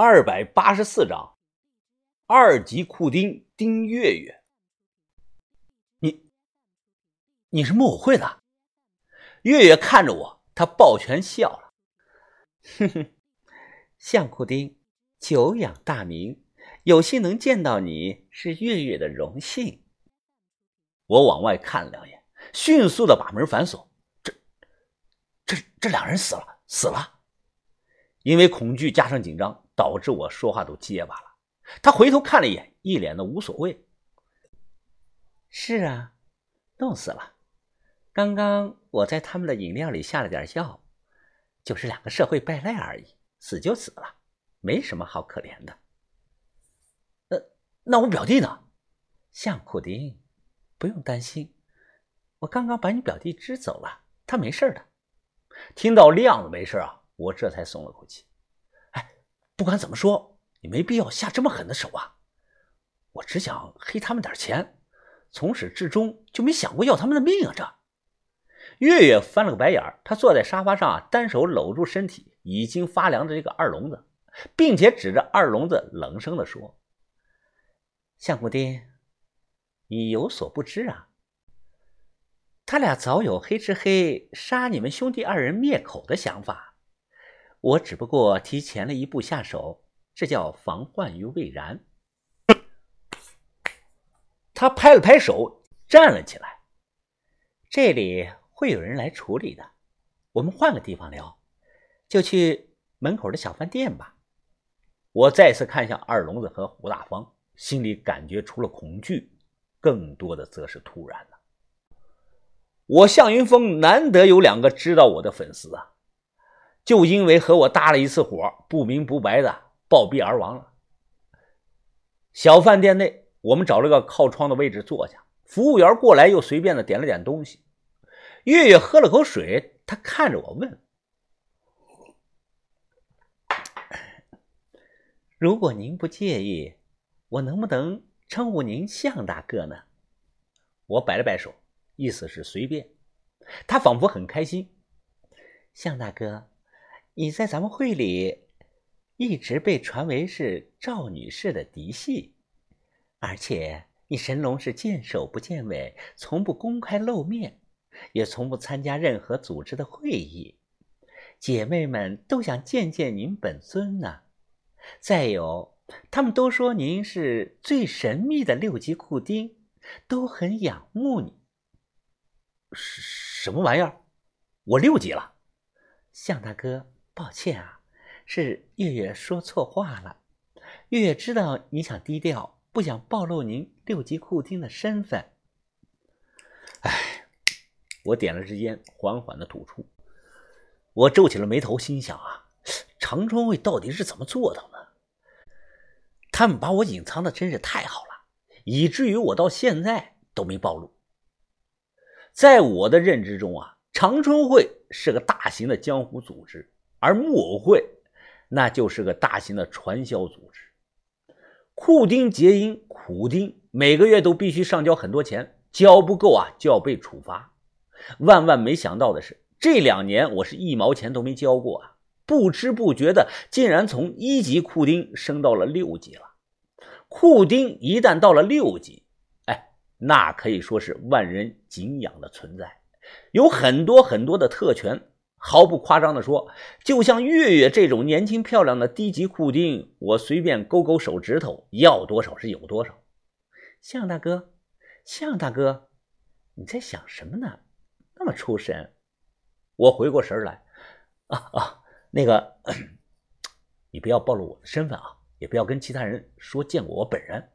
二百八十四章，二级库丁丁月月。你，你是木偶会的？月月看着我，他抱拳笑了。哼哼，向库丁，久仰大名，有幸能见到你是月月的荣幸。我往外看了两眼，迅速的把门反锁。这，这，这两人死了，死了。因为恐惧加上紧张，导致我说话都结巴了。他回头看了一眼，一脸的无所谓。是啊，冻死了。刚刚我在他们的饮料里下了点药，就是两个社会败类而已，死就死了，没什么好可怜的。呃，那我表弟呢？向库丁，不用担心，我刚刚把你表弟支走了，他没事的。听到亮子没事啊。我这才松了口气。不管怎么说，你没必要下这么狠的手啊！我只想黑他们点钱，从始至终就没想过要他们的命啊！这月月翻了个白眼儿，他坐在沙发上，单手搂住身体已经发凉的这个二龙子，并且指着二龙子冷声的说：“相公爹，你有所不知啊，他俩早有黑吃黑杀你们兄弟二人灭口的想法。”我只不过提前了一步下手，这叫防患于未然。他拍了拍手，站了起来。这里会有人来处理的，我们换个地方聊，就去门口的小饭店吧。我再次看向二龙子和胡大方，心里感觉除了恐惧，更多的则是突然了。我向云峰难得有两个知道我的粉丝啊！就因为和我搭了一次伙，不明不白的暴毙而亡了。小饭店内，我们找了个靠窗的位置坐下，服务员过来又随便的点了点东西。月月喝了口水，他看着我问：“如果您不介意，我能不能称呼您向大哥呢？”我摆了摆手，意思是随便。他仿佛很开心，向大哥。你在咱们会里一直被传为是赵女士的嫡系，而且你神龙是见首不见尾，从不公开露面，也从不参加任何组织的会议。姐妹们都想见见您本尊呢。再有，他们都说您是最神秘的六级库丁，都很仰慕你。什么玩意儿？我六级了，向大哥。抱歉啊，是月月说错话了。月月知道你想低调，不想暴露您六级库丁的身份。哎，我点了支烟，缓缓的吐出。我皱起了眉头，心想啊，长春会到底是怎么做到的？他们把我隐藏的真是太好了，以至于我到现在都没暴露。在我的认知中啊，长春会是个大型的江湖组织。而木偶会，那就是个大型的传销组织。库丁结因，苦丁每个月都必须上交很多钱，交不够啊就要被处罚。万万没想到的是，这两年我是一毛钱都没交过啊！不知不觉的，竟然从一级库丁升到了六级了。库丁一旦到了六级，哎，那可以说是万人敬仰的存在，有很多很多的特权。毫不夸张地说，就像月月这种年轻漂亮的低级库丁，我随便勾勾手指头，要多少是有多少。向大哥，向大哥，你在想什么呢？那么出神。我回过神来，啊啊，那个，你不要暴露我的身份啊，也不要跟其他人说见过我本人，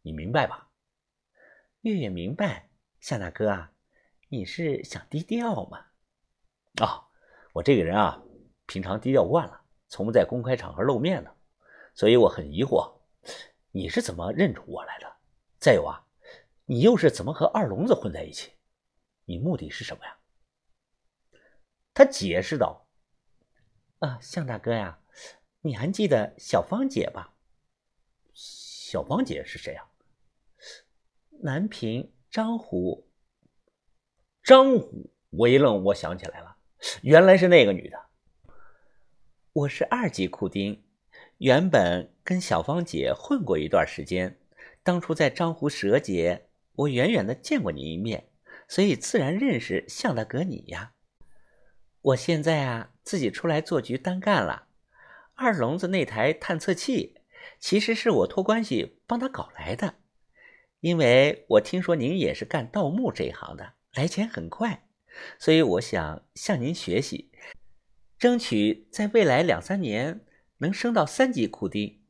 你明白吧？月月明白，向大哥啊，你是想低调吗？啊，我这个人啊，平常低调惯了，从不在公开场合露面的，所以我很疑惑，你是怎么认出我来的？再有啊，你又是怎么和二龙子混在一起？你目的是什么呀？他解释道：“啊，向大哥呀，你还记得小芳姐吧？小芳姐是谁啊？南平张虎。张虎，我一愣，我想起来了。原来是那个女的，我是二级库丁，原本跟小芳姐混过一段时间，当初在张湖蛇节，我远远的见过你一面，所以自然认识向大哥你呀。我现在啊，自己出来做局单干了。二龙子那台探测器，其实是我托关系帮他搞来的，因为我听说您也是干盗墓这一行的，来钱很快，所以我想向您学习，争取在未来两三年。能升到三级库丁。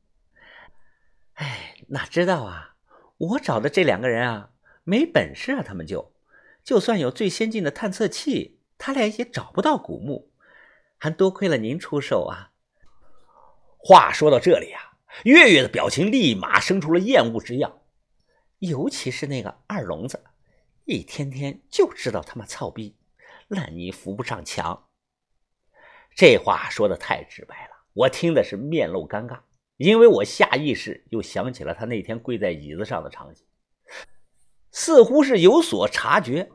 哎，哪知道啊！我找的这两个人啊，没本事啊，他们就就算有最先进的探测器，他俩也找不到古墓。还多亏了您出手啊！话说到这里啊，月月的表情立马生出了厌恶之样，尤其是那个二聋子，一天天就知道他妈操逼，烂泥扶不上墙。这话说的太直白了。我听的是面露尴尬，因为我下意识又想起了他那天跪在椅子上的场景，似乎是有所察觉。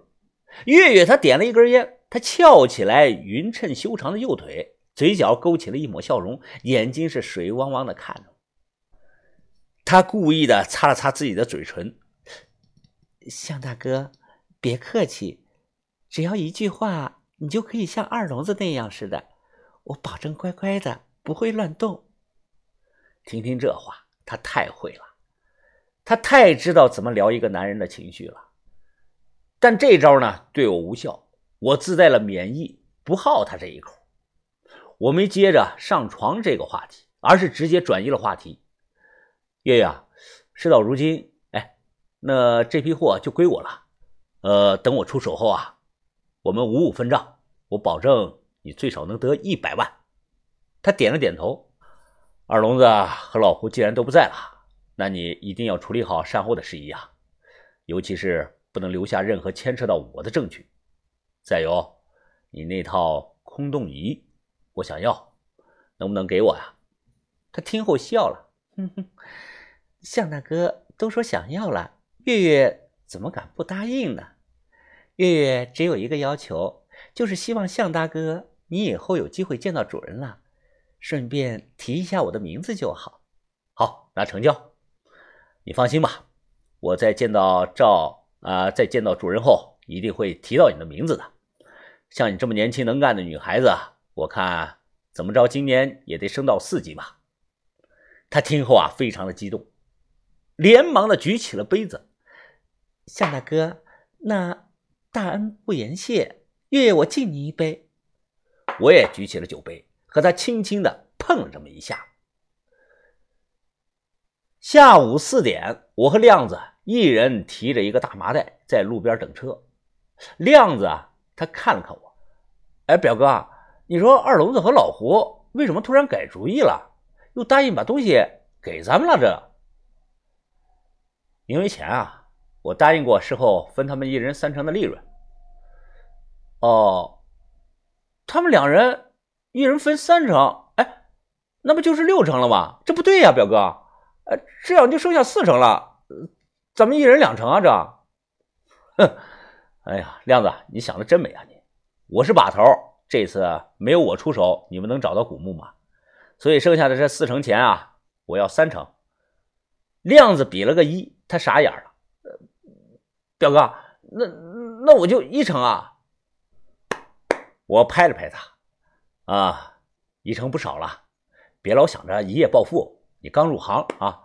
月月他点了一根烟，他翘起来匀称修长的右腿，嘴角勾起了一抹笑容，眼睛是水汪汪的看着。他故意的擦了擦自己的嘴唇，向大哥，别客气，只要一句话，你就可以像二聋子那样似的，我保证乖乖的。不会乱动。听听这话，他太会了，他太知道怎么聊一个男人的情绪了。但这招呢，对我无效，我自带了免疫，不好他这一口。我没接着上床这个话题，而是直接转移了话题。月月，事到如今，哎，那这批货就归我了。呃，等我出手后啊，我们五五分账，我保证你最少能得一百万。他点了点头，二聋子和老胡既然都不在了，那你一定要处理好善后的事宜啊，尤其是不能留下任何牵扯到我的证据。再有，你那套空洞仪，我想要，能不能给我呀？他听后笑了，哼哼，向大哥都说想要了，月月怎么敢不答应呢？月月只有一个要求，就是希望向大哥你以后有机会见到主人了。顺便提一下我的名字就好。好，那成交。你放心吧，我在见到赵啊，在见到主人后，一定会提到你的名字的。像你这么年轻能干的女孩子，我看怎么着，今年也得升到四级吧。他听后啊，非常的激动，连忙的举起了杯子。向大哥，那大恩不言谢，月月我敬你一杯。我也举起了酒杯。和他轻轻的碰了这么一下。下午四点，我和亮子一人提着一个大麻袋在路边等车。亮子啊，他看了看我，哎，表哥，你说二龙子和老胡为什么突然改主意了，又答应把东西给咱们了？这，因为钱啊，我答应过事后分他们一人三成的利润。哦，他们两人。一人分三成，哎，那不就是六成了吗？这不对呀，表哥，呃，这样就剩下四成了，咱们一人两成啊，这，哼，哎呀，亮子，你想的真美啊，你，我是把头，这次没有我出手，你们能找到古墓吗？所以剩下的这四成钱啊，我要三成。亮子比了个一，他傻眼了，表哥，那那我就一成啊，我拍了拍他。啊，一成不少了，别老想着一夜暴富。你刚入行啊，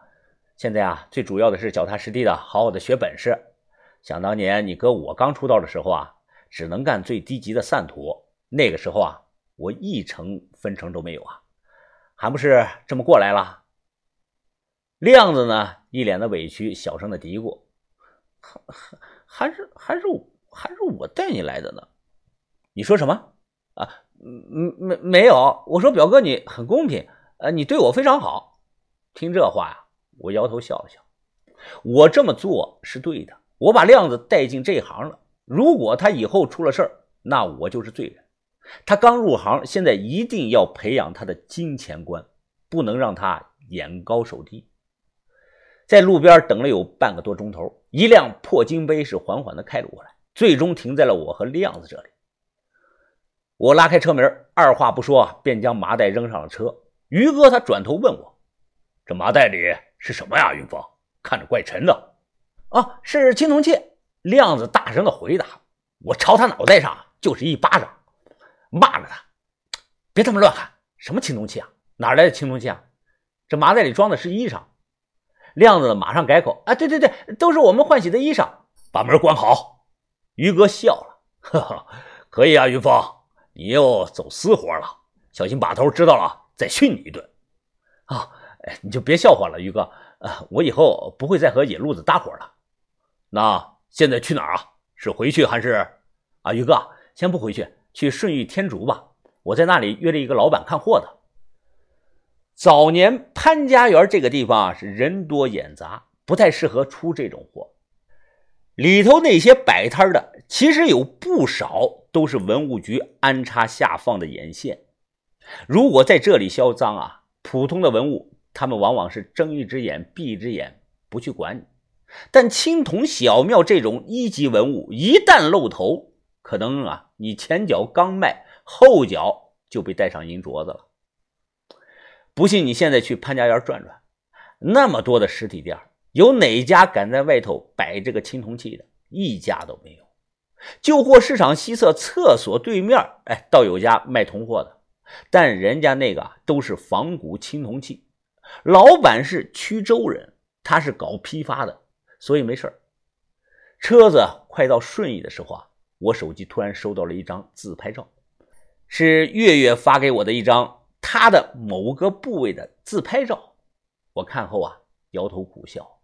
现在啊，最主要的是脚踏实地的好好的学本事。想当年你哥我刚出道的时候啊，只能干最低级的散徒，那个时候啊，我一成分成都没有啊，还不是这么过来了。亮子呢，一脸的委屈，小声的嘀咕：“还还还是还是还是我带你来的呢。”你说什么啊？嗯，没没有，我说表哥你很公平，呃，你对我非常好。听这话呀，我摇头笑了笑。我这么做是对的，我把亮子带进这行了。如果他以后出了事儿，那我就是罪人。他刚入行，现在一定要培养他的金钱观，不能让他眼高手低。在路边等了有半个多钟头，一辆破金杯是缓缓的开了过来，最终停在了我和亮子这里。我拉开车门，二话不说便将麻袋扔上了车。于哥他转头问我：“这麻袋里是什么呀？云峰看着怪沉的。啊，是青铜器。亮子大声的回答。我朝他脑袋上就是一巴掌，骂了他：“别他妈乱喊！什么青铜器啊？哪来的青铜器啊？这麻袋里装的是衣裳。”亮子马上改口：“啊，对对对，都是我们换洗的衣裳。”把门关好。于哥笑了：“呵呵，可以啊，云峰，你又走私活了，小心把头知道了再训你一顿。”啊，你就别笑话了，于哥。啊，我以后不会再和野路子搭伙了。那现在去哪儿啊？是回去还是？啊，于哥，先不回去，去顺义天竺吧。我在那里约了一个老板看货的。早年潘家园这个地方啊，是人多眼杂，不太适合出这种货。里头那些摆摊的，其实有不少都是文物局安插下放的眼线。如果在这里销赃啊，普通的文物。他们往往是睁一只眼闭一只眼，不去管你。但青铜小庙这种一级文物，一旦露头，可能啊，你前脚刚卖，后脚就被戴上银镯子了。不信你现在去潘家园转转，那么多的实体店，有哪家敢在外头摆这个青铜器的？一家都没有。旧货市场西侧厕所对面，哎，倒有家卖铜货的，但人家那个都是仿古青铜器。老板是衢州人，他是搞批发的，所以没事车子快到顺义的时候啊，我手机突然收到了一张自拍照，是月月发给我的一张他的某个部位的自拍照。我看后啊，摇头苦笑，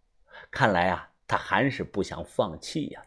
看来啊，他还是不想放弃呀。